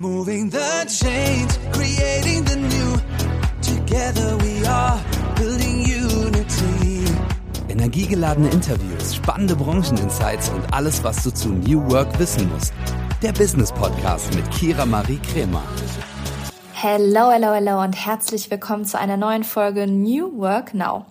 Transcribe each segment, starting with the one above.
Moving the change, creating the new. Together we are building unity. Energiegeladene Interviews, spannende Brancheninsights und alles, was du zu New Work wissen musst. Der Business Podcast mit Kira Marie Kremer. Hello, hello, hello und herzlich willkommen zu einer neuen Folge New Work Now.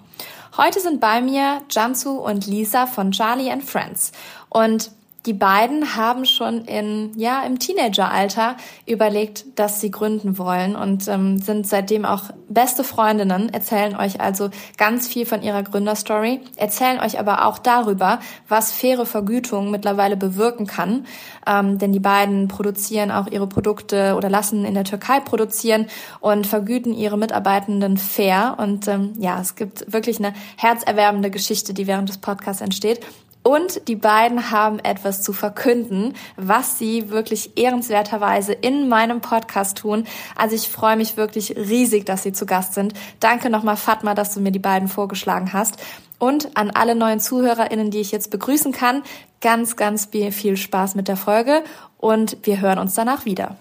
Heute sind bei mir Jansu und Lisa von Charlie and Friends. Und die beiden haben schon in, ja, im Teenageralter überlegt, dass sie gründen wollen und ähm, sind seitdem auch beste Freundinnen, erzählen euch also ganz viel von ihrer Gründerstory, erzählen euch aber auch darüber, was faire Vergütung mittlerweile bewirken kann. Ähm, denn die beiden produzieren auch ihre Produkte oder lassen in der Türkei produzieren und vergüten ihre Mitarbeitenden fair. Und ähm, ja, es gibt wirklich eine herzerwärmende Geschichte, die während des Podcasts entsteht. Und die beiden haben etwas zu verkünden, was sie wirklich ehrenswerterweise in meinem Podcast tun. Also ich freue mich wirklich riesig, dass sie zu Gast sind. Danke nochmal, Fatma, dass du mir die beiden vorgeschlagen hast. Und an alle neuen ZuhörerInnen, die ich jetzt begrüßen kann, ganz, ganz viel Spaß mit der Folge und wir hören uns danach wieder.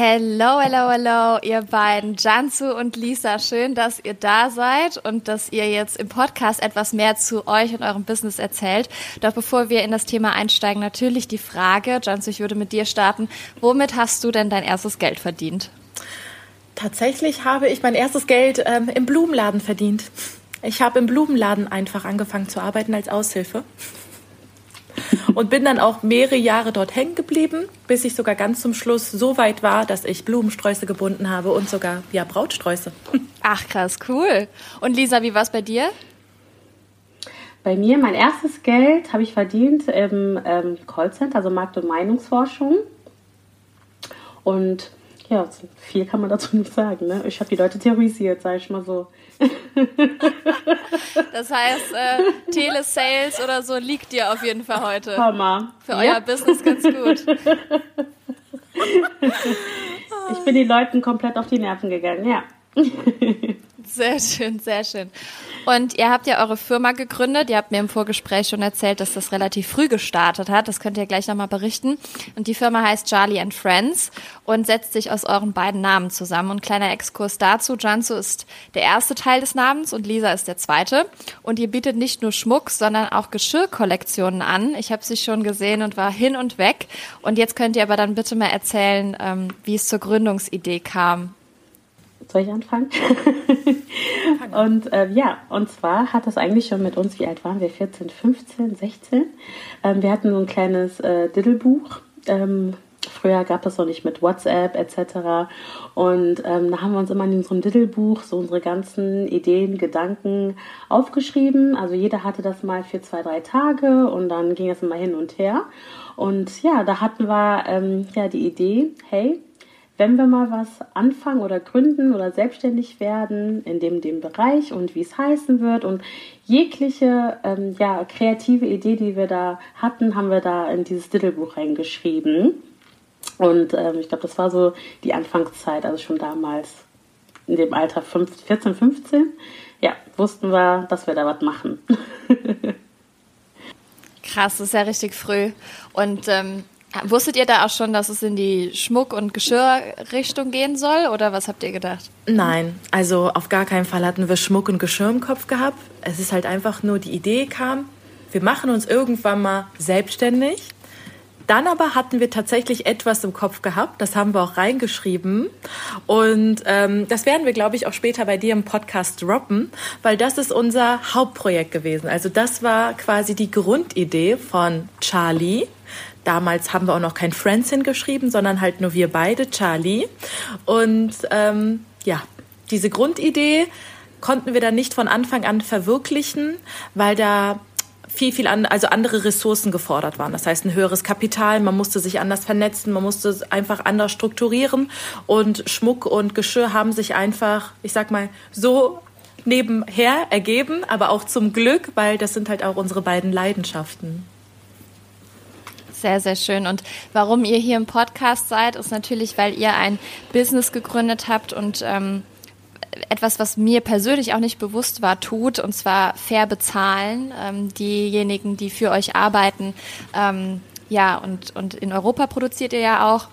Hello, hello, hello, ihr beiden, Jansu und Lisa. Schön, dass ihr da seid und dass ihr jetzt im Podcast etwas mehr zu euch und eurem Business erzählt. Doch bevor wir in das Thema einsteigen, natürlich die Frage, Jansu, ich würde mit dir starten. Womit hast du denn dein erstes Geld verdient? Tatsächlich habe ich mein erstes Geld ähm, im Blumenladen verdient. Ich habe im Blumenladen einfach angefangen zu arbeiten als Aushilfe und bin dann auch mehrere Jahre dort hängen geblieben, bis ich sogar ganz zum Schluss so weit war, dass ich Blumensträuße gebunden habe und sogar ja Brautsträuße. Ach krass, cool. Und Lisa, wie war es bei dir? Bei mir, mein erstes Geld habe ich verdient im ähm, Callcenter, also Markt- und Meinungsforschung. Und ja, viel kann man dazu nicht sagen. Ne? Ich habe die Leute terrorisiert, sage ich mal so. das heißt, äh, Telesales oder so liegt dir auf jeden Fall heute. Hammer. Für ja. euer Business ganz gut. ich bin den Leuten komplett auf die Nerven gegangen, ja. Sehr schön, sehr schön. Und ihr habt ja eure Firma gegründet. Ihr habt mir im Vorgespräch schon erzählt, dass das relativ früh gestartet hat. Das könnt ihr gleich nochmal berichten. Und die Firma heißt Charlie and Friends und setzt sich aus euren beiden Namen zusammen. Und kleiner Exkurs dazu. Jansu ist der erste Teil des Namens und Lisa ist der zweite. Und ihr bietet nicht nur Schmuck, sondern auch Geschirrkollektionen an. Ich habe sie schon gesehen und war hin und weg. Und jetzt könnt ihr aber dann bitte mal erzählen, ähm, wie es zur Gründungsidee kam. Soll ich anfangen? und äh, ja, und zwar hat das eigentlich schon mit uns, wie alt waren wir? 14, 15, 16? Ähm, wir hatten so ein kleines äh, Diddlebuch. Ähm, früher gab es noch nicht mit WhatsApp etc. Und ähm, da haben wir uns immer in unserem Diddlebuch so unsere ganzen Ideen, Gedanken aufgeschrieben. Also jeder hatte das mal für zwei, drei Tage und dann ging es immer hin und her. Und ja, da hatten wir ähm, ja die Idee, hey, wenn wir mal was anfangen oder gründen oder selbstständig werden in dem, dem Bereich und wie es heißen wird und jegliche ähm, ja, kreative Idee, die wir da hatten, haben wir da in dieses Diddlebuch reingeschrieben. Und ähm, ich glaube, das war so die Anfangszeit, also schon damals in dem Alter 15, 14, 15. Ja, wussten wir, dass wir da was machen. Krass, das ist ja richtig früh. Und ähm, Wusstet ihr da auch schon, dass es in die Schmuck- und Geschirrrichtung gehen soll oder was habt ihr gedacht? Nein, also auf gar keinen Fall hatten wir Schmuck und Geschirr im Kopf gehabt. Es ist halt einfach nur die Idee kam, wir machen uns irgendwann mal selbstständig. Dann aber hatten wir tatsächlich etwas im Kopf gehabt, das haben wir auch reingeschrieben. Und ähm, das werden wir, glaube ich, auch später bei dir im Podcast droppen, weil das ist unser Hauptprojekt gewesen. Also das war quasi die Grundidee von Charlie. Damals haben wir auch noch kein Friends hingeschrieben, sondern halt nur wir beide, Charlie. Und ähm, ja, diese Grundidee konnten wir dann nicht von Anfang an verwirklichen, weil da viel, viel an, also andere Ressourcen gefordert waren. Das heißt, ein höheres Kapital, man musste sich anders vernetzen, man musste es einfach anders strukturieren und Schmuck und Geschirr haben sich einfach, ich sag mal, so nebenher ergeben, aber auch zum Glück, weil das sind halt auch unsere beiden Leidenschaften. Sehr, sehr schön. Und warum ihr hier im Podcast seid, ist natürlich, weil ihr ein Business gegründet habt und ähm, etwas, was mir persönlich auch nicht bewusst war, tut, und zwar fair bezahlen. Ähm, diejenigen, die für euch arbeiten, ähm, ja, und, und in Europa produziert ihr ja auch.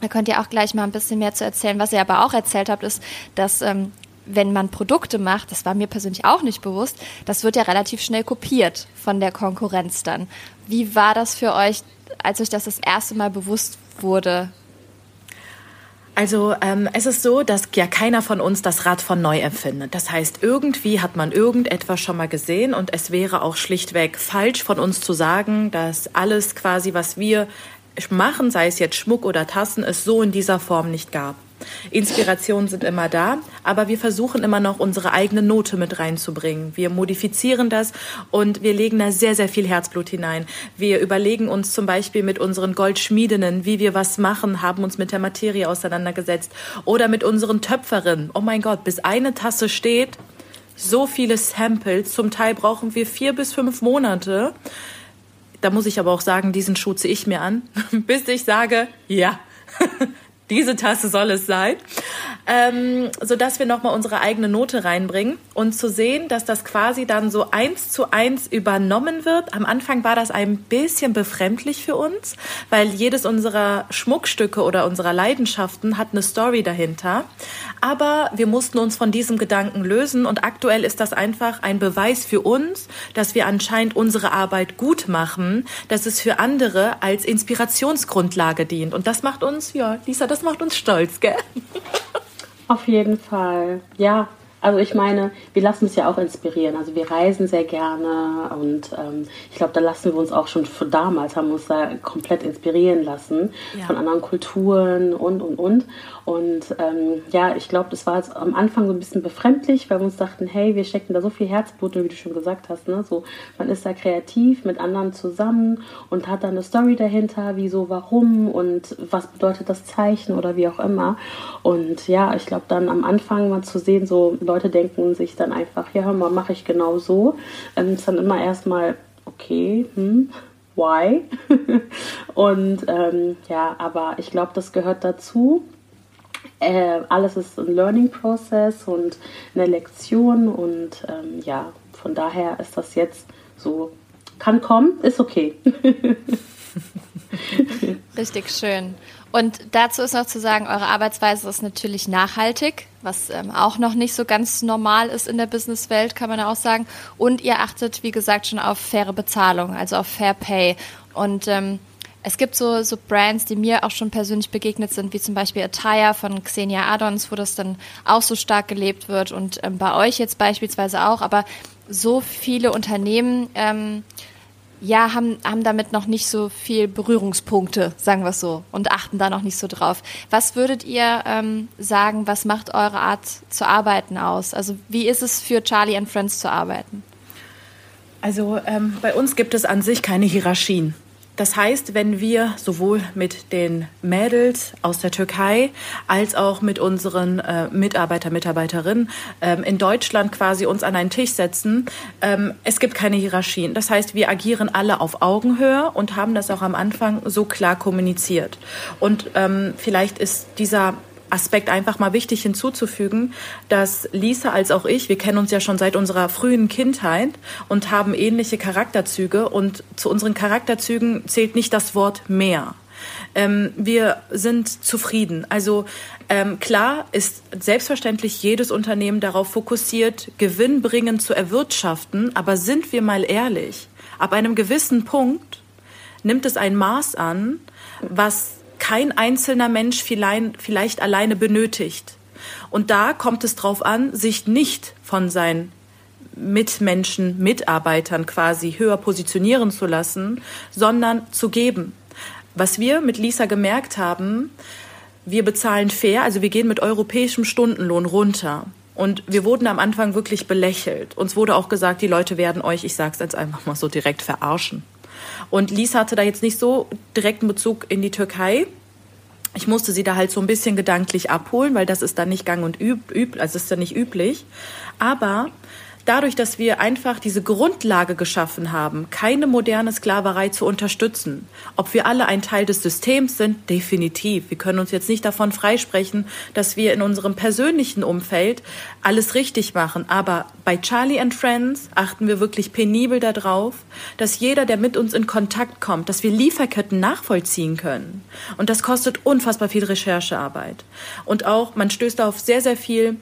Da könnt ihr auch gleich mal ein bisschen mehr zu erzählen. Was ihr aber auch erzählt habt, ist, dass ähm, wenn man Produkte macht, das war mir persönlich auch nicht bewusst, das wird ja relativ schnell kopiert von der Konkurrenz dann. Wie war das für euch, als euch das das erste Mal bewusst wurde? Also ähm, es ist so, dass ja keiner von uns das Rad von neu erfindet. Das heißt, irgendwie hat man irgendetwas schon mal gesehen und es wäre auch schlichtweg falsch von uns zu sagen, dass alles quasi, was wir machen, sei es jetzt Schmuck oder Tassen, es so in dieser Form nicht gab. Inspirationen sind immer da, aber wir versuchen immer noch unsere eigene Note mit reinzubringen. Wir modifizieren das und wir legen da sehr, sehr viel Herzblut hinein. Wir überlegen uns zum Beispiel mit unseren Goldschmiedinnen, wie wir was machen, haben uns mit der Materie auseinandergesetzt oder mit unseren Töpferinnen. Oh mein Gott, bis eine Tasse steht, so viele Samples. Zum Teil brauchen wir vier bis fünf Monate. Da muss ich aber auch sagen, diesen Schuh ich mir an, bis ich sage, ja, diese Tasse soll es sein, ähm, so dass wir nochmal unsere eigene Note reinbringen und zu sehen, dass das quasi dann so eins zu eins übernommen wird. Am Anfang war das ein bisschen befremdlich für uns, weil jedes unserer Schmuckstücke oder unserer Leidenschaften hat eine Story dahinter. Aber wir mussten uns von diesem Gedanken lösen und aktuell ist das einfach ein Beweis für uns, dass wir anscheinend unsere Arbeit gut machen, dass es für andere als Inspirationsgrundlage dient. Und das macht uns, ja, Lisa, das macht uns stolz, gell? Auf jeden Fall. Ja, also ich meine, wir lassen uns ja auch inspirieren. Also wir reisen sehr gerne und ähm, ich glaube, da lassen wir uns auch schon von damals, haben uns da komplett inspirieren lassen ja. von anderen Kulturen und, und, und. Und ähm, ja, ich glaube, das war jetzt am Anfang so ein bisschen befremdlich, weil wir uns dachten, hey, wir stecken da so viel Herzblut, wie du schon gesagt hast, ne? So, man ist da kreativ mit anderen zusammen und hat dann eine Story dahinter, wieso, warum und was bedeutet das Zeichen oder wie auch immer. Und ja, ich glaube, dann am Anfang mal zu sehen, so Leute denken sich dann einfach, ja, hör mal, mache ich genau so. Ähm, ist dann immer erstmal, okay, hm, why? und ähm, ja, aber ich glaube, das gehört dazu äh, alles ist ein Learning Process und eine Lektion und ähm, ja, von daher ist das jetzt so, kann kommen, ist okay. Richtig schön. Und dazu ist noch zu sagen, eure Arbeitsweise ist natürlich nachhaltig, was ähm, auch noch nicht so ganz normal ist in der Businesswelt, kann man auch sagen. Und ihr achtet, wie gesagt, schon auf faire Bezahlung, also auf Fair Pay. Und ähm, es gibt so, so Brands, die mir auch schon persönlich begegnet sind, wie zum Beispiel Attire von Xenia Adons, wo das dann auch so stark gelebt wird und ähm, bei euch jetzt beispielsweise auch. Aber so viele Unternehmen ähm, ja, haben, haben damit noch nicht so viel Berührungspunkte, sagen wir es so, und achten da noch nicht so drauf. Was würdet ihr ähm, sagen, was macht eure Art zu arbeiten aus? Also wie ist es für Charlie and Friends zu arbeiten? Also ähm, bei uns gibt es an sich keine Hierarchien. Das heißt, wenn wir sowohl mit den Mädels aus der Türkei als auch mit unseren äh, Mitarbeiter, Mitarbeiterinnen ähm, in Deutschland quasi uns an einen Tisch setzen, ähm, es gibt keine Hierarchien. Das heißt, wir agieren alle auf Augenhöhe und haben das auch am Anfang so klar kommuniziert. Und ähm, vielleicht ist dieser Aspekt einfach mal wichtig hinzuzufügen, dass Lisa als auch ich, wir kennen uns ja schon seit unserer frühen Kindheit und haben ähnliche Charakterzüge und zu unseren Charakterzügen zählt nicht das Wort mehr. Ähm, wir sind zufrieden. Also ähm, klar ist selbstverständlich jedes Unternehmen darauf fokussiert, gewinnbringend zu erwirtschaften, aber sind wir mal ehrlich, ab einem gewissen Punkt nimmt es ein Maß an, was kein einzelner Mensch vielleicht alleine benötigt. Und da kommt es darauf an, sich nicht von seinen Mitmenschen, Mitarbeitern quasi höher positionieren zu lassen, sondern zu geben. Was wir mit Lisa gemerkt haben, wir bezahlen fair, also wir gehen mit europäischem Stundenlohn runter. Und wir wurden am Anfang wirklich belächelt. Uns wurde auch gesagt, die Leute werden euch, ich sag's jetzt einfach mal so direkt, verarschen. Und Lisa hatte da jetzt nicht so direkten Bezug in die Türkei. Ich musste sie da halt so ein bisschen gedanklich abholen, weil das ist dann nicht gang und üb, üb also ist dann nicht üblich. Aber dadurch, dass wir einfach diese Grundlage geschaffen haben, keine moderne Sklaverei zu unterstützen. Ob wir alle ein Teil des Systems sind, definitiv. Wir können uns jetzt nicht davon freisprechen, dass wir in unserem persönlichen Umfeld alles richtig machen. Aber bei Charlie and Friends achten wir wirklich penibel darauf, dass jeder, der mit uns in Kontakt kommt, dass wir Lieferketten nachvollziehen können. Und das kostet unfassbar viel Recherchearbeit. Und auch, man stößt auf sehr, sehr viel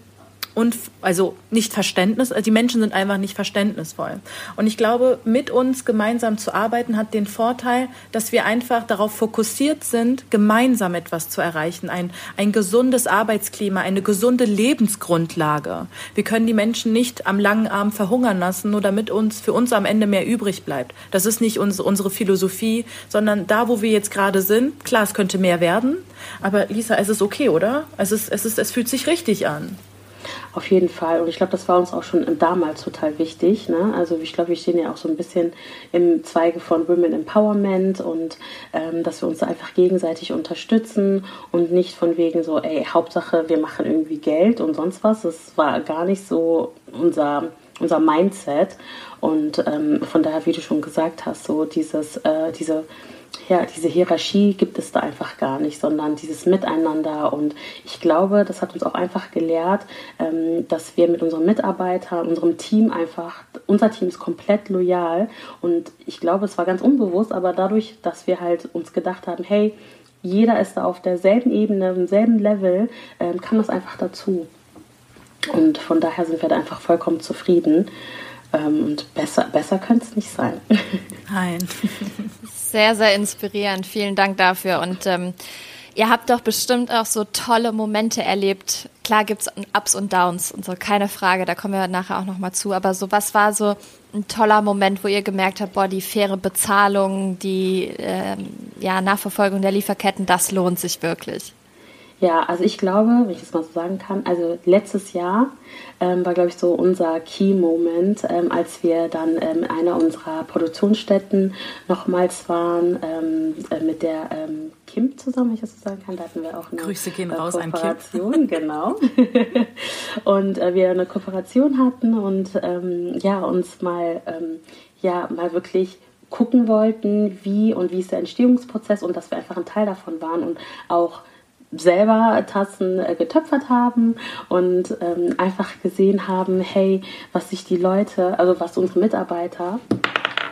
und also nicht Verständnis, also die Menschen sind einfach nicht verständnisvoll. Und ich glaube, mit uns gemeinsam zu arbeiten hat den Vorteil, dass wir einfach darauf fokussiert sind, gemeinsam etwas zu erreichen, ein, ein gesundes Arbeitsklima, eine gesunde Lebensgrundlage. Wir können die Menschen nicht am langen Arm verhungern lassen, nur damit uns für uns am Ende mehr übrig bleibt. Das ist nicht unsere, unsere Philosophie, sondern da, wo wir jetzt gerade sind, klar, es könnte mehr werden, aber Lisa, es ist okay, oder? Es ist, es ist, es fühlt sich richtig an. Auf jeden Fall. Und ich glaube, das war uns auch schon damals total wichtig. Ne? Also ich glaube, wir stehen ja auch so ein bisschen im Zweige von Women Empowerment und ähm, dass wir uns einfach gegenseitig unterstützen und nicht von wegen so, ey, Hauptsache, wir machen irgendwie Geld und sonst was. Das war gar nicht so unser, unser Mindset. Und ähm, von daher, wie du schon gesagt hast, so dieses, äh, diese ja, diese Hierarchie gibt es da einfach gar nicht, sondern dieses Miteinander. Und ich glaube, das hat uns auch einfach gelehrt, ähm, dass wir mit unseren Mitarbeitern, unserem Team einfach, unser Team ist komplett loyal. Und ich glaube, es war ganz unbewusst, aber dadurch, dass wir halt uns gedacht haben, hey, jeder ist da auf derselben Ebene, im selben Level, ähm, kam das einfach dazu. Und von daher sind wir da einfach vollkommen zufrieden. Ähm, und besser, besser könnte es nicht sein. Nein. Sehr, sehr inspirierend. Vielen Dank dafür. Und ähm, ihr habt doch bestimmt auch so tolle Momente erlebt. Klar gibt es Ups und Downs und so, keine Frage, da kommen wir nachher auch nochmal zu. Aber so, was war so ein toller Moment, wo ihr gemerkt habt, boah, die faire Bezahlung, die ähm, ja, Nachverfolgung der Lieferketten, das lohnt sich wirklich? Ja, also ich glaube, wenn ich das mal so sagen kann, also letztes Jahr ähm, war, glaube ich, so unser Key-Moment, ähm, als wir dann ähm, in einer unserer Produktionsstätten nochmals waren ähm, äh, mit der ähm, Kim zusammen, wenn ich das so sagen kann. Da hatten wir auch eine Grüße gehen raus äh, Kooperation, genau. und äh, wir eine Kooperation hatten und ähm, ja, uns mal, ja, mal wirklich gucken wollten, wie und wie ist der Entstehungsprozess und dass wir einfach ein Teil davon waren und auch selber Tassen äh, getöpfert haben und ähm, einfach gesehen haben, hey, was sich die Leute, also was unsere Mitarbeiter,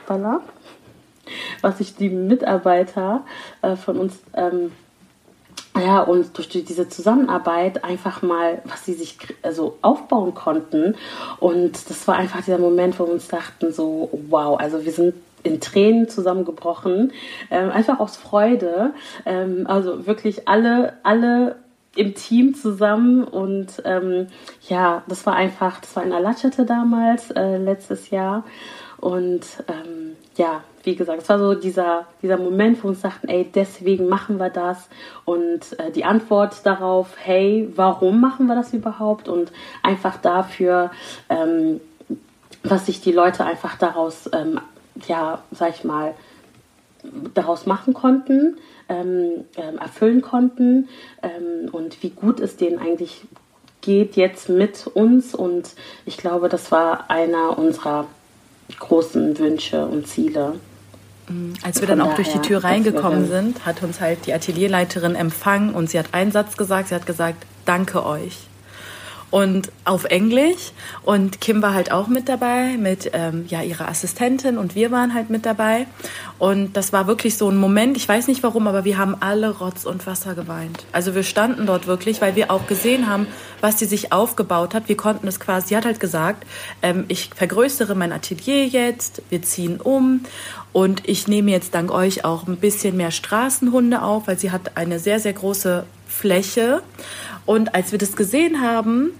voilà, was sich die Mitarbeiter äh, von uns ähm, ja, und durch diese Zusammenarbeit einfach mal, was sie sich also aufbauen konnten. Und das war einfach dieser Moment, wo wir uns dachten, so, wow, also wir sind in Tränen zusammengebrochen, ähm, einfach aus Freude. Ähm, also wirklich alle, alle im Team zusammen und ähm, ja, das war einfach, das war in Alatschete damals, äh, letztes Jahr. Und ähm, ja, wie gesagt, es war so dieser, dieser Moment, wo wir uns dachten, ey, deswegen machen wir das. Und äh, die Antwort darauf, hey, warum machen wir das überhaupt? Und einfach dafür, ähm, was sich die Leute einfach daraus ähm, ja, sag ich mal, daraus machen konnten, ähm, ähm, erfüllen konnten ähm, und wie gut es denen eigentlich geht jetzt mit uns. Und ich glaube, das war einer unserer großen Wünsche und Ziele. Mhm. Als wir dann auch durch die Tür reingekommen sind, hat uns halt die Atelierleiterin empfangen und sie hat einen Satz gesagt, sie hat gesagt, danke euch und auf Englisch. Und Kim war halt auch mit dabei, mit ähm, ja, ihrer Assistentin und wir waren halt mit dabei. Und das war wirklich so ein Moment, ich weiß nicht warum, aber wir haben alle Rotz und Wasser geweint. Also wir standen dort wirklich, weil wir auch gesehen haben, was sie sich aufgebaut hat. Wir konnten es quasi, sie hat halt gesagt, ähm, ich vergrößere mein Atelier jetzt, wir ziehen um und ich nehme jetzt dank euch auch ein bisschen mehr Straßenhunde auf, weil sie hat eine sehr, sehr große Fläche. Und als wir das gesehen haben,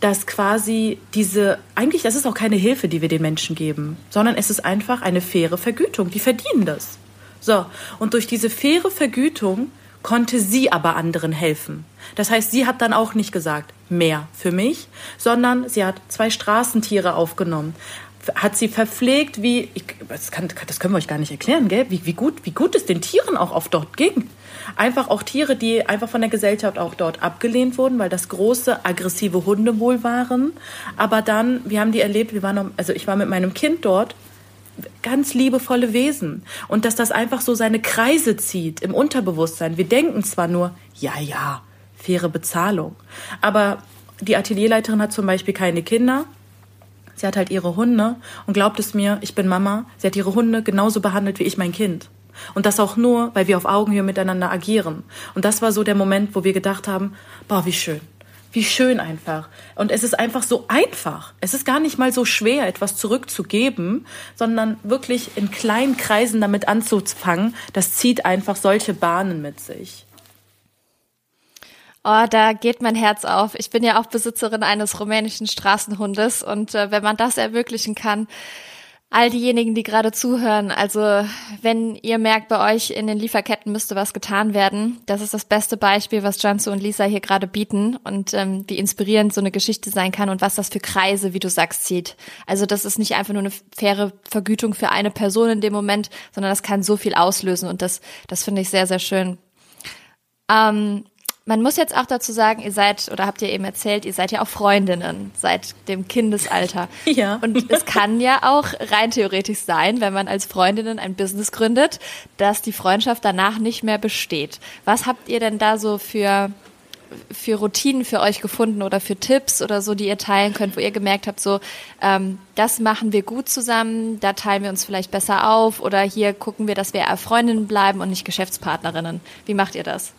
dass quasi diese, eigentlich, das ist auch keine Hilfe, die wir den Menschen geben, sondern es ist einfach eine faire Vergütung. Die verdienen das. So, und durch diese faire Vergütung konnte sie aber anderen helfen. Das heißt, sie hat dann auch nicht gesagt, mehr für mich, sondern sie hat zwei Straßentiere aufgenommen, hat sie verpflegt, wie, ich, das, kann, das können wir euch gar nicht erklären, gell? Wie, wie, gut, wie gut es den Tieren auch oft dort ging. Einfach auch Tiere, die einfach von der Gesellschaft auch dort abgelehnt wurden, weil das große, aggressive Hunde wohl waren. Aber dann, wir haben die erlebt, wir waren, also ich war mit meinem Kind dort, ganz liebevolle Wesen. Und dass das einfach so seine Kreise zieht im Unterbewusstsein. Wir denken zwar nur, ja, ja, faire Bezahlung. Aber die Atelierleiterin hat zum Beispiel keine Kinder. Sie hat halt ihre Hunde und glaubt es mir, ich bin Mama. Sie hat ihre Hunde genauso behandelt wie ich mein Kind. Und das auch nur, weil wir auf Augenhöhe miteinander agieren. Und das war so der Moment, wo wir gedacht haben, boah, wie schön. Wie schön einfach. Und es ist einfach so einfach. Es ist gar nicht mal so schwer, etwas zurückzugeben, sondern wirklich in kleinen Kreisen damit anzufangen. Das zieht einfach solche Bahnen mit sich. Oh, da geht mein Herz auf. Ich bin ja auch Besitzerin eines rumänischen Straßenhundes und äh, wenn man das ermöglichen kann, all diejenigen, die gerade zuhören, also wenn ihr merkt, bei euch in den Lieferketten müsste was getan werden, das ist das beste Beispiel, was Jansu und Lisa hier gerade bieten und ähm, wie inspirierend so eine Geschichte sein kann und was das für Kreise, wie du sagst, zieht. Also das ist nicht einfach nur eine faire Vergütung für eine Person in dem Moment, sondern das kann so viel auslösen und das, das finde ich sehr, sehr schön. Ähm, man muss jetzt auch dazu sagen, ihr seid, oder habt ihr eben erzählt, ihr seid ja auch Freundinnen seit dem Kindesalter. Ja. Und es kann ja auch rein theoretisch sein, wenn man als Freundinnen ein Business gründet, dass die Freundschaft danach nicht mehr besteht. Was habt ihr denn da so für, für Routinen für euch gefunden oder für Tipps oder so, die ihr teilen könnt, wo ihr gemerkt habt, so, ähm, das machen wir gut zusammen, da teilen wir uns vielleicht besser auf oder hier gucken wir, dass wir Freundinnen bleiben und nicht Geschäftspartnerinnen. Wie macht ihr das?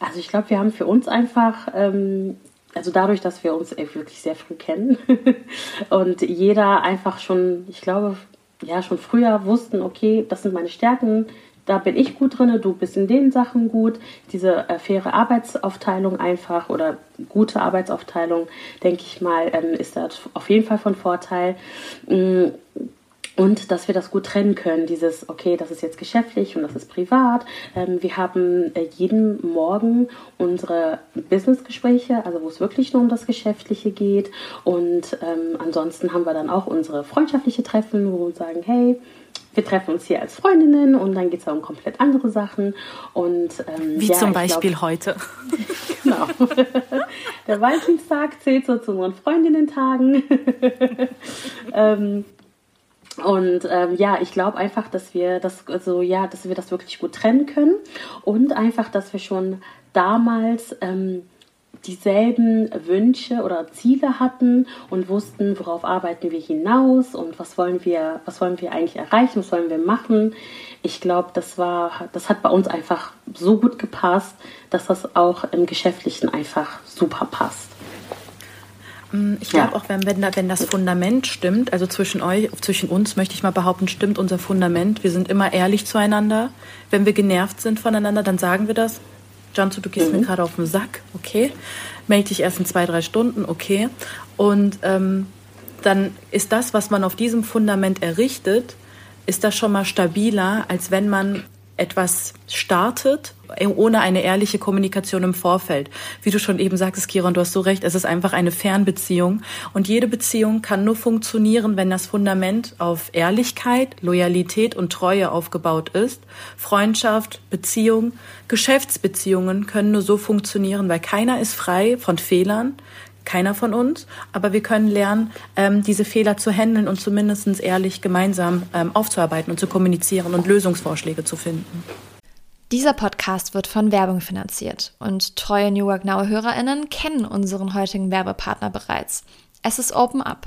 Also ich glaube, wir haben für uns einfach, ähm, also dadurch, dass wir uns wirklich sehr früh kennen und jeder einfach schon, ich glaube, ja, schon früher wussten, okay, das sind meine Stärken, da bin ich gut drin, du bist in den Sachen gut. Diese äh, faire Arbeitsaufteilung einfach oder gute Arbeitsaufteilung, denke ich mal, ähm, ist da auf jeden Fall von Vorteil. Mhm und dass wir das gut trennen können, dieses, okay, das ist jetzt geschäftlich und das ist privat. Ähm, wir haben äh, jeden Morgen unsere Businessgespräche, also wo es wirklich nur um das Geschäftliche geht. Und ähm, ansonsten haben wir dann auch unsere freundschaftliche Treffen, wo wir uns sagen, hey, wir treffen uns hier als Freundinnen und dann geht es um komplett andere Sachen. Und, ähm, Wie ja, zum Beispiel glaub, heute. genau. Der Valentinstag zählt so zu unseren Freundinnen-Tagen. ähm, und ähm, ja, ich glaube einfach, dass wir das also ja, dass wir das wirklich gut trennen können und einfach, dass wir schon damals ähm, dieselben Wünsche oder Ziele hatten und wussten, worauf arbeiten wir hinaus und was wollen wir, was wollen wir eigentlich erreichen, was wollen wir machen. Ich glaube, das war, das hat bei uns einfach so gut gepasst, dass das auch im Geschäftlichen einfach super passt. Mm, ich glaube ja. auch, wenn, wenn, wenn das Fundament stimmt, also zwischen euch, zwischen uns möchte ich mal behaupten, stimmt unser Fundament. Wir sind immer ehrlich zueinander. Wenn wir genervt sind voneinander, dann sagen wir das. Jansu, du gehst mhm. mir gerade auf den Sack, okay. Melde dich erst in zwei, drei Stunden, okay. Und ähm, dann ist das, was man auf diesem Fundament errichtet, ist das schon mal stabiler, als wenn man etwas startet, ohne eine ehrliche Kommunikation im Vorfeld. Wie du schon eben sagtest, Kiron, du hast so recht, es ist einfach eine Fernbeziehung. Und jede Beziehung kann nur funktionieren, wenn das Fundament auf Ehrlichkeit, Loyalität und Treue aufgebaut ist. Freundschaft, Beziehung, Geschäftsbeziehungen können nur so funktionieren, weil keiner ist frei von Fehlern, keiner von uns, aber wir können lernen, ähm, diese Fehler zu handeln und zumindest ehrlich gemeinsam ähm, aufzuarbeiten und zu kommunizieren und Lösungsvorschläge zu finden. Dieser Podcast wird von Werbung finanziert und treue New Work Now HörerInnen kennen unseren heutigen Werbepartner bereits. Es ist Open Up.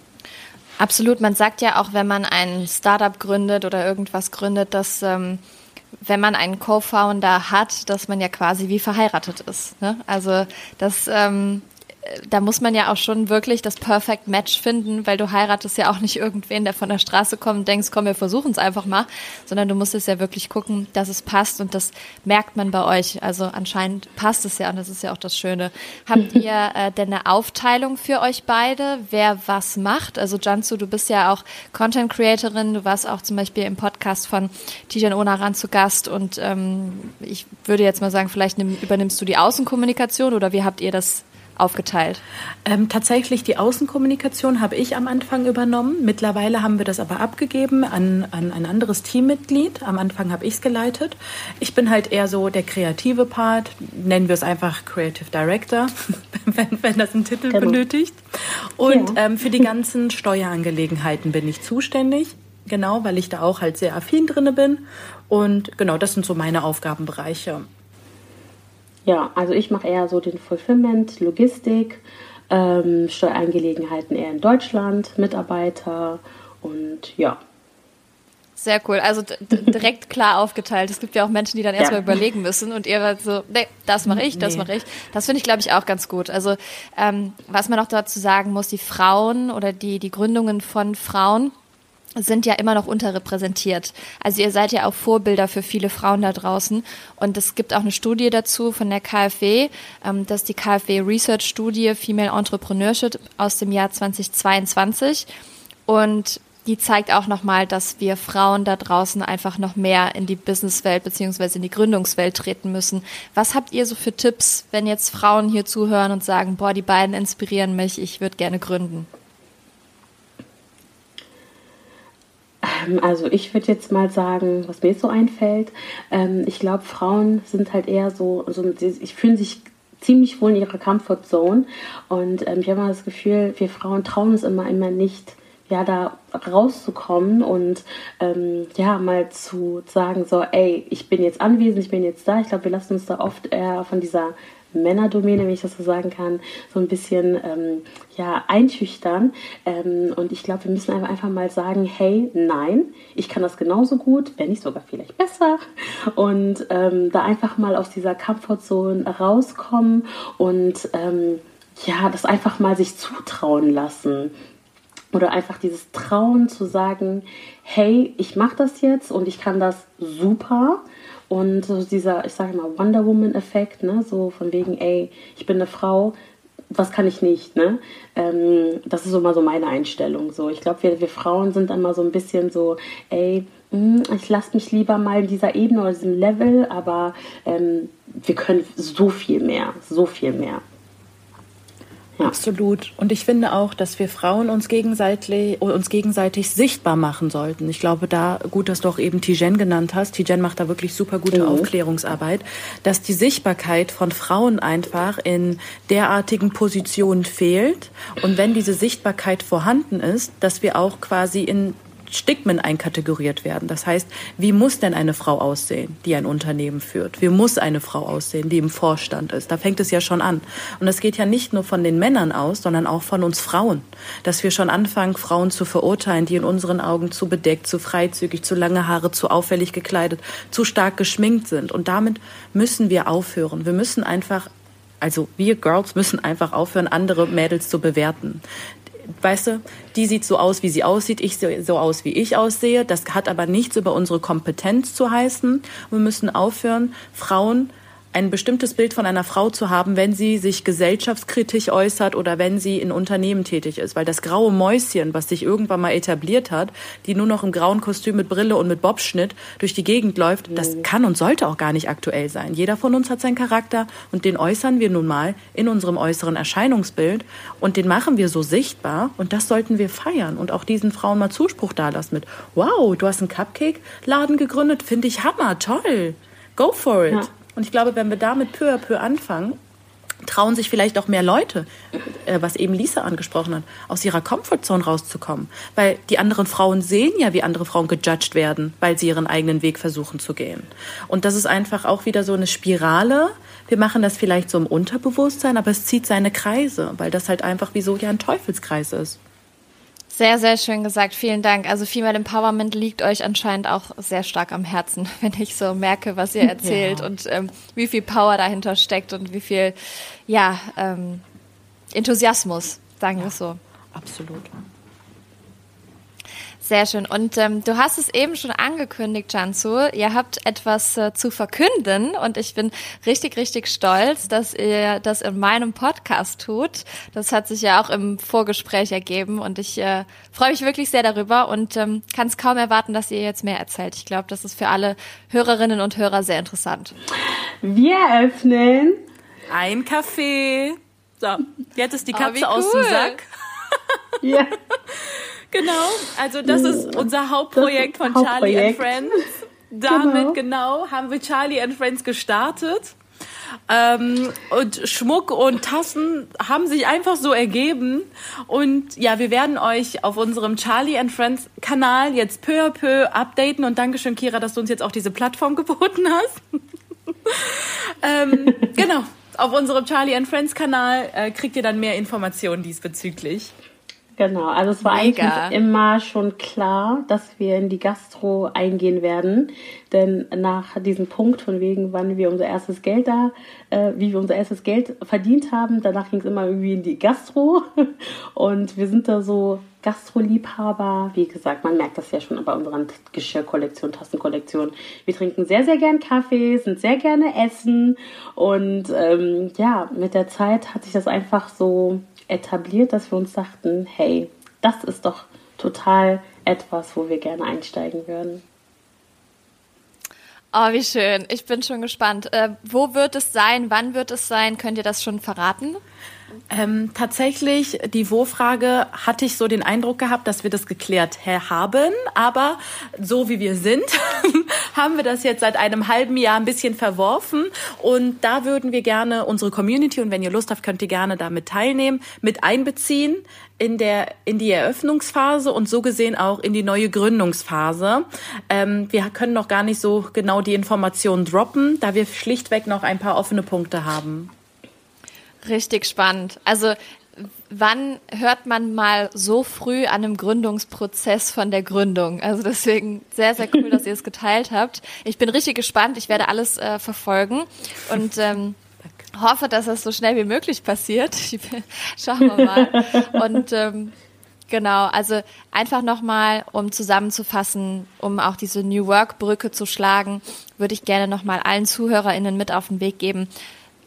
Absolut, man sagt ja auch, wenn man ein Startup gründet oder irgendwas gründet, dass ähm, wenn man einen Co-Founder hat, dass man ja quasi wie verheiratet ist. Ne? Also das ähm, da muss man ja auch schon wirklich das Perfect Match finden, weil du heiratest ja auch nicht irgendwen, der von der Straße kommt und denkst, komm, wir versuchen es einfach mal, sondern du musst es ja wirklich gucken, dass es passt und das merkt man bei euch. Also anscheinend passt es ja und das ist ja auch das Schöne. Habt ihr äh, denn eine Aufteilung für euch beide, wer was macht? Also Jansu, du bist ja auch Content Creatorin, du warst auch zum Beispiel im Podcast von Tijan Onaran zu Gast und ähm, ich würde jetzt mal sagen, vielleicht nimm, übernimmst du die Außenkommunikation oder wie habt ihr das aufgeteilt? Ähm, tatsächlich die Außenkommunikation habe ich am Anfang übernommen. Mittlerweile haben wir das aber abgegeben an, an ein anderes Teammitglied. Am Anfang habe ich es geleitet. Ich bin halt eher so der kreative Part, nennen wir es einfach Creative Director, wenn, wenn das einen Titel genau. benötigt. Und ja. ähm, für die ganzen Steuerangelegenheiten bin ich zuständig. Genau, weil ich da auch halt sehr affin drinne bin. Und genau, das sind so meine Aufgabenbereiche. Ja, also ich mache eher so den Fulfillment, Logistik, ähm, Steuerangelegenheiten eher in Deutschland, Mitarbeiter und ja. Sehr cool. Also direkt klar aufgeteilt. Es gibt ja auch Menschen, die dann erstmal ja. überlegen müssen und ihr so, nee, das mache ich, das nee. mache ich. Das finde ich, glaube ich, auch ganz gut. Also ähm, was man auch dazu sagen muss, die Frauen oder die, die Gründungen von Frauen, sind ja immer noch unterrepräsentiert. Also ihr seid ja auch Vorbilder für viele Frauen da draußen. Und es gibt auch eine Studie dazu von der KfW, ähm, das ist die KfW Research Studie Female Entrepreneurship aus dem Jahr 2022. Und die zeigt auch nochmal, dass wir Frauen da draußen einfach noch mehr in die Businesswelt beziehungsweise in die Gründungswelt treten müssen. Was habt ihr so für Tipps, wenn jetzt Frauen hier zuhören und sagen, boah, die beiden inspirieren mich, ich würde gerne gründen? Also ich würde jetzt mal sagen, was mir jetzt so einfällt, ähm, ich glaube, Frauen sind halt eher so, so ich fühlen sich ziemlich wohl in ihrer Comfortzone und ähm, ich habe immer das Gefühl, wir Frauen trauen uns immer, immer nicht, ja, da rauszukommen und ähm, ja, mal zu sagen, so, ey, ich bin jetzt anwesend, ich bin jetzt da. Ich glaube, wir lassen uns da oft eher von dieser Männerdomäne, wenn ich das so sagen kann, so ein bisschen ähm, ja, einschüchtern. Ähm, und ich glaube, wir müssen einfach, mal sagen, hey, nein, ich kann das genauso gut, wenn nicht sogar vielleicht besser. Und ähm, da einfach mal aus dieser Comfortzone rauskommen und ähm, ja, das einfach mal sich zutrauen lassen. Oder einfach dieses Trauen zu sagen, hey, ich mache das jetzt und ich kann das super und so dieser, ich sage mal, Wonder Woman-Effekt, ne? so von wegen, ey, ich bin eine Frau, was kann ich nicht, ne? Ähm, das ist immer so meine Einstellung. So, ich glaube, wir, wir Frauen sind immer so ein bisschen so, ey, hm, ich lasse mich lieber mal in dieser Ebene oder diesem Level, aber ähm, wir können so viel mehr, so viel mehr. Ja. Absolut. Und ich finde auch, dass wir Frauen uns gegenseitig, uns gegenseitig sichtbar machen sollten. Ich glaube, da, gut, dass du auch eben Tijen genannt hast. Tijen macht da wirklich super gute mhm. Aufklärungsarbeit, dass die Sichtbarkeit von Frauen einfach in derartigen Positionen fehlt. Und wenn diese Sichtbarkeit vorhanden ist, dass wir auch quasi in Stigmen einkategoriert werden. Das heißt, wie muss denn eine Frau aussehen, die ein Unternehmen führt? Wie muss eine Frau aussehen, die im Vorstand ist? Da fängt es ja schon an. Und das geht ja nicht nur von den Männern aus, sondern auch von uns Frauen. Dass wir schon anfangen, Frauen zu verurteilen, die in unseren Augen zu bedeckt, zu freizügig, zu lange Haare, zu auffällig gekleidet, zu stark geschminkt sind. Und damit müssen wir aufhören. Wir müssen einfach also wir Girls müssen einfach aufhören, andere Mädels zu bewerten weißt du, die sieht so aus, wie sie aussieht, ich sehe so aus, wie ich aussehe. Das hat aber nichts über unsere Kompetenz zu heißen. Wir müssen aufhören, Frauen ein bestimmtes Bild von einer Frau zu haben, wenn sie sich gesellschaftskritisch äußert oder wenn sie in Unternehmen tätig ist. Weil das graue Mäuschen, was sich irgendwann mal etabliert hat, die nur noch im grauen Kostüm mit Brille und mit Bobschnitt durch die Gegend läuft, das mhm. kann und sollte auch gar nicht aktuell sein. Jeder von uns hat seinen Charakter und den äußern wir nun mal in unserem äußeren Erscheinungsbild und den machen wir so sichtbar und das sollten wir feiern und auch diesen Frauen mal Zuspruch dalassen mit, wow, du hast einen Cupcake-Laden gegründet, finde ich Hammer, toll, go for it. Ja. Und ich glaube, wenn wir damit peu à peu anfangen, trauen sich vielleicht auch mehr Leute, äh, was eben Lisa angesprochen hat, aus ihrer Comfortzone rauszukommen. Weil die anderen Frauen sehen ja, wie andere Frauen gejudged werden, weil sie ihren eigenen Weg versuchen zu gehen. Und das ist einfach auch wieder so eine Spirale. Wir machen das vielleicht so im Unterbewusstsein, aber es zieht seine Kreise, weil das halt einfach wie so ja ein Teufelskreis ist. Sehr, sehr schön gesagt. Vielen Dank. Also Female Empowerment liegt euch anscheinend auch sehr stark am Herzen, wenn ich so merke, was ihr erzählt ja. und ähm, wie viel Power dahinter steckt und wie viel, ja, ähm, Enthusiasmus, sagen wir ja, so. Absolut. Sehr schön. Und ähm, du hast es eben schon angekündigt, Jansu. Ihr habt etwas äh, zu verkünden und ich bin richtig, richtig stolz, dass ihr das in meinem Podcast tut. Das hat sich ja auch im Vorgespräch ergeben und ich äh, freue mich wirklich sehr darüber und ähm, kann es kaum erwarten, dass ihr jetzt mehr erzählt. Ich glaube, das ist für alle Hörerinnen und Hörer sehr interessant. Wir öffnen ein Café. So, jetzt ist die oh, Katze oh, cool. aus dem Sack. Ja. Genau, also das ist unser Hauptprojekt von Charlie and Friends. Damit genau. genau haben wir Charlie and Friends gestartet. Ähm, und Schmuck und Tassen haben sich einfach so ergeben. Und ja, wir werden euch auf unserem Charlie and Friends Kanal jetzt peu à peu updaten. Und Dankeschön, Kira, dass du uns jetzt auch diese Plattform geboten hast. ähm, genau. Auf unserem Charlie and Friends Kanal äh, kriegt ihr dann mehr Informationen diesbezüglich. Genau, also es war Mega. eigentlich immer schon klar, dass wir in die Gastro eingehen werden. Denn nach diesem Punkt von wegen, wann wir unser erstes Geld da, äh, wie wir unser erstes Geld verdient haben, danach ging es immer irgendwie in die Gastro. Und wir sind da so Gastroliebhaber. Wie gesagt, man merkt das ja schon bei unseren Geschirrkollektion, Tassenkollektion. Wir trinken sehr, sehr gern Kaffee, sind sehr gerne essen. Und ähm, ja, mit der Zeit hat sich das einfach so etabliert, dass wir uns dachten, hey, das ist doch total etwas, wo wir gerne einsteigen würden. Oh, wie schön. Ich bin schon gespannt. Äh, wo wird es sein? Wann wird es sein? Könnt ihr das schon verraten? Ähm, tatsächlich, die Wo-Frage hatte ich so den Eindruck gehabt, dass wir das geklärt haben. Aber so wie wir sind, haben wir das jetzt seit einem halben Jahr ein bisschen verworfen. Und da würden wir gerne unsere Community, und wenn ihr Lust habt, könnt ihr gerne damit teilnehmen, mit einbeziehen in der in die Eröffnungsphase und so gesehen auch in die neue Gründungsphase. Ähm, wir können noch gar nicht so genau die Informationen droppen, da wir schlichtweg noch ein paar offene Punkte haben. Richtig spannend. Also wann hört man mal so früh an einem Gründungsprozess von der Gründung? Also deswegen sehr, sehr cool, dass ihr es geteilt habt. Ich bin richtig gespannt. Ich werde alles äh, verfolgen und ähm, hoffe, dass das so schnell wie möglich passiert. Schauen wir mal. Und ähm, Genau, also einfach nochmal, um zusammenzufassen, um auch diese New Work Brücke zu schlagen, würde ich gerne nochmal allen ZuhörerInnen mit auf den Weg geben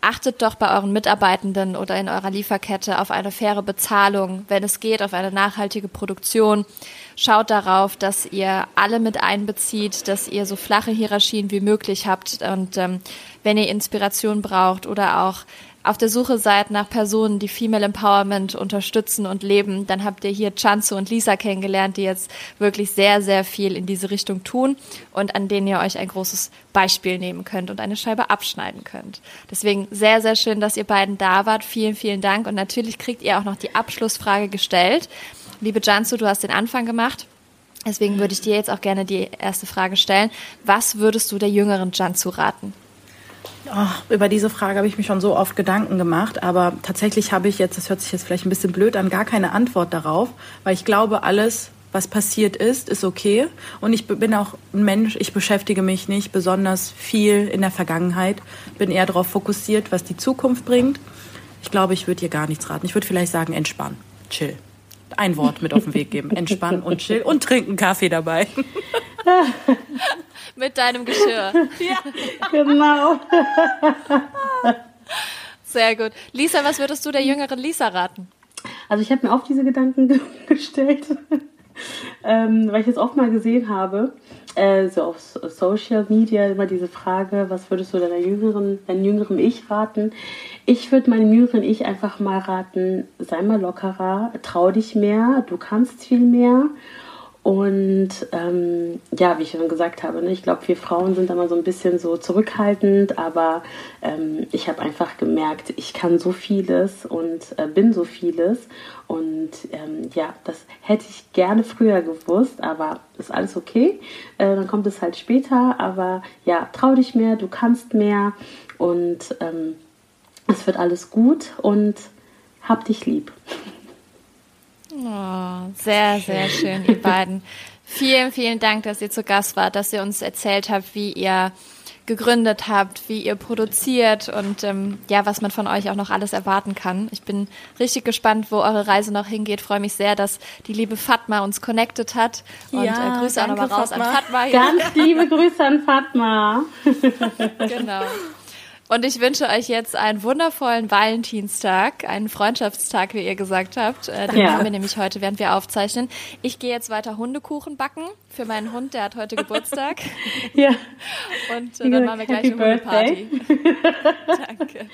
achtet doch bei euren Mitarbeitenden oder in eurer Lieferkette auf eine faire Bezahlung, wenn es geht, auf eine nachhaltige Produktion. Schaut darauf, dass ihr alle mit einbezieht, dass ihr so flache Hierarchien wie möglich habt und ähm, wenn ihr Inspiration braucht oder auch auf der Suche seid nach Personen, die Female Empowerment unterstützen und leben, dann habt ihr hier Chanzu und Lisa kennengelernt, die jetzt wirklich sehr, sehr viel in diese Richtung tun und an denen ihr euch ein großes Beispiel nehmen könnt und eine Scheibe abschneiden könnt. Deswegen sehr, sehr schön, dass ihr beiden da wart. Vielen, vielen Dank. Und natürlich kriegt ihr auch noch die Abschlussfrage gestellt. Liebe Jansu, du hast den Anfang gemacht. Deswegen würde ich dir jetzt auch gerne die erste Frage stellen. Was würdest du der jüngeren Jansu raten? Oh, über diese Frage habe ich mich schon so oft Gedanken gemacht, aber tatsächlich habe ich jetzt, das hört sich jetzt vielleicht ein bisschen blöd an, gar keine Antwort darauf, weil ich glaube, alles, was passiert ist, ist okay. Und ich bin auch ein Mensch, ich beschäftige mich nicht besonders viel in der Vergangenheit, bin eher darauf fokussiert, was die Zukunft bringt. Ich glaube, ich würde hier gar nichts raten. Ich würde vielleicht sagen, entspann, chill. Ein Wort mit auf den Weg geben. Entspannen und chill und trinken Kaffee dabei. Mit deinem Geschirr. Ja, genau. Sehr gut. Lisa, was würdest du der jüngeren Lisa raten? Also ich habe mir auch diese Gedanken gestellt, ähm, weil ich es oft mal gesehen habe, äh, so auf Social Media immer diese Frage, was würdest du deiner jüngeren, deinem jüngeren Ich raten? Ich würde meinem jüngeren Ich einfach mal raten, sei mal lockerer, trau dich mehr, du kannst viel mehr und ähm, ja, wie ich schon gesagt habe, ne, ich glaube, wir Frauen sind immer so ein bisschen so zurückhaltend, aber ähm, ich habe einfach gemerkt, ich kann so vieles und äh, bin so vieles. Und ähm, ja, das hätte ich gerne früher gewusst, aber ist alles okay. Äh, dann kommt es halt später. Aber ja, trau dich mehr, du kannst mehr und ähm, es wird alles gut und hab dich lieb. Oh, sehr, sehr schön, ihr beiden. Vielen, vielen Dank, dass ihr zu Gast wart, dass ihr uns erzählt habt, wie ihr gegründet habt, wie ihr produziert und ähm, ja, was man von euch auch noch alles erwarten kann. Ich bin richtig gespannt, wo eure Reise noch hingeht. Freue mich sehr, dass die liebe Fatma uns connected hat. Und ja, äh, Grüße auch nochmal raus Fatma. an Fatma. Hier. Ganz liebe Grüße an Fatma. genau. Und ich wünsche euch jetzt einen wundervollen Valentinstag, einen Freundschaftstag, wie ihr gesagt habt. Äh, den ja. haben wir nämlich heute, während wir aufzeichnen. Ich gehe jetzt weiter Hundekuchen backen für meinen Hund, der hat heute Geburtstag. ja. Und äh, dann machen wir gleich eine Hundeparty. Danke.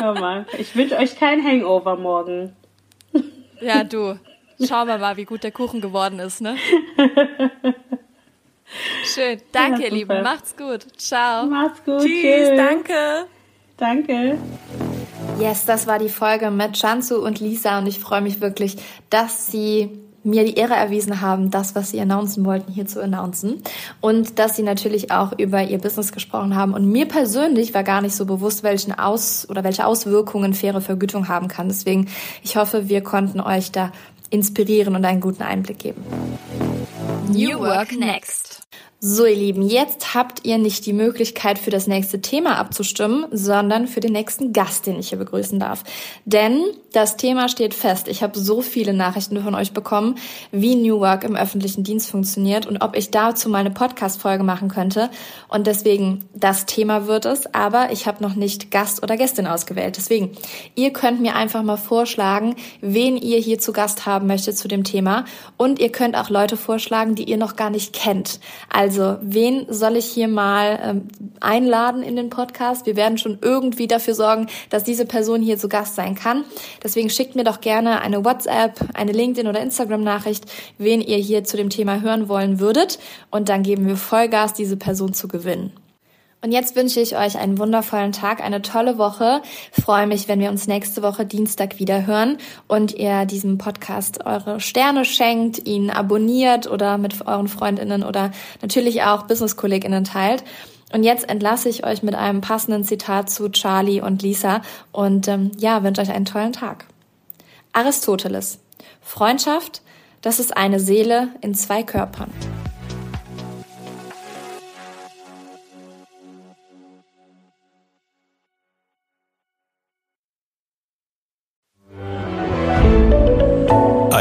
Oh Mann. Ich wünsche euch kein Hangover morgen. ja, du. Schauen wir mal, wie gut der Kuchen geworden ist, ne? Schön. Danke, ja, ihr Lieben. Macht's gut. Ciao. Macht's gut. Tschüss. Tschüss. Danke. Danke. Yes, das war die Folge mit Chansu und Lisa und ich freue mich wirklich, dass sie mir die Ehre erwiesen haben, das, was sie announcen wollten, hier zu announcen. Und dass sie natürlich auch über ihr Business gesprochen haben. Und mir persönlich war gar nicht so bewusst, welchen Aus oder welche Auswirkungen faire Vergütung haben kann. Deswegen, ich hoffe, wir konnten euch da inspirieren und einen guten Einblick geben. New Work Next. So, ihr Lieben, jetzt habt ihr nicht die Möglichkeit für das nächste Thema abzustimmen, sondern für den nächsten Gast, den ich hier begrüßen darf. Denn das Thema steht fest. Ich habe so viele Nachrichten von euch bekommen, wie New Work im öffentlichen Dienst funktioniert und ob ich dazu mal eine Podcast-Folge machen könnte. Und deswegen, das Thema wird es, aber ich habe noch nicht Gast oder Gästin ausgewählt. Deswegen, ihr könnt mir einfach mal vorschlagen, wen ihr hier zu Gast haben möchtet zu dem Thema. Und ihr könnt auch Leute vorschlagen, die ihr noch gar nicht kennt. Also, wen soll ich hier mal ähm, einladen in den Podcast? Wir werden schon irgendwie dafür sorgen, dass diese Person hier zu Gast sein kann. Deswegen schickt mir doch gerne eine WhatsApp, eine LinkedIn oder Instagram-Nachricht, wen ihr hier zu dem Thema hören wollen würdet. Und dann geben wir Vollgas, diese Person zu gewinnen. Und jetzt wünsche ich euch einen wundervollen Tag, eine tolle Woche. freue mich, wenn wir uns nächste Woche Dienstag wieder hören und ihr diesem Podcast eure Sterne schenkt, ihn abonniert oder mit euren Freundinnen oder natürlich auch Business-KollegInnen teilt. Und jetzt entlasse ich euch mit einem passenden Zitat zu Charlie und Lisa und ähm, ja, wünsche euch einen tollen Tag. Aristoteles. Freundschaft, das ist eine Seele in zwei Körpern.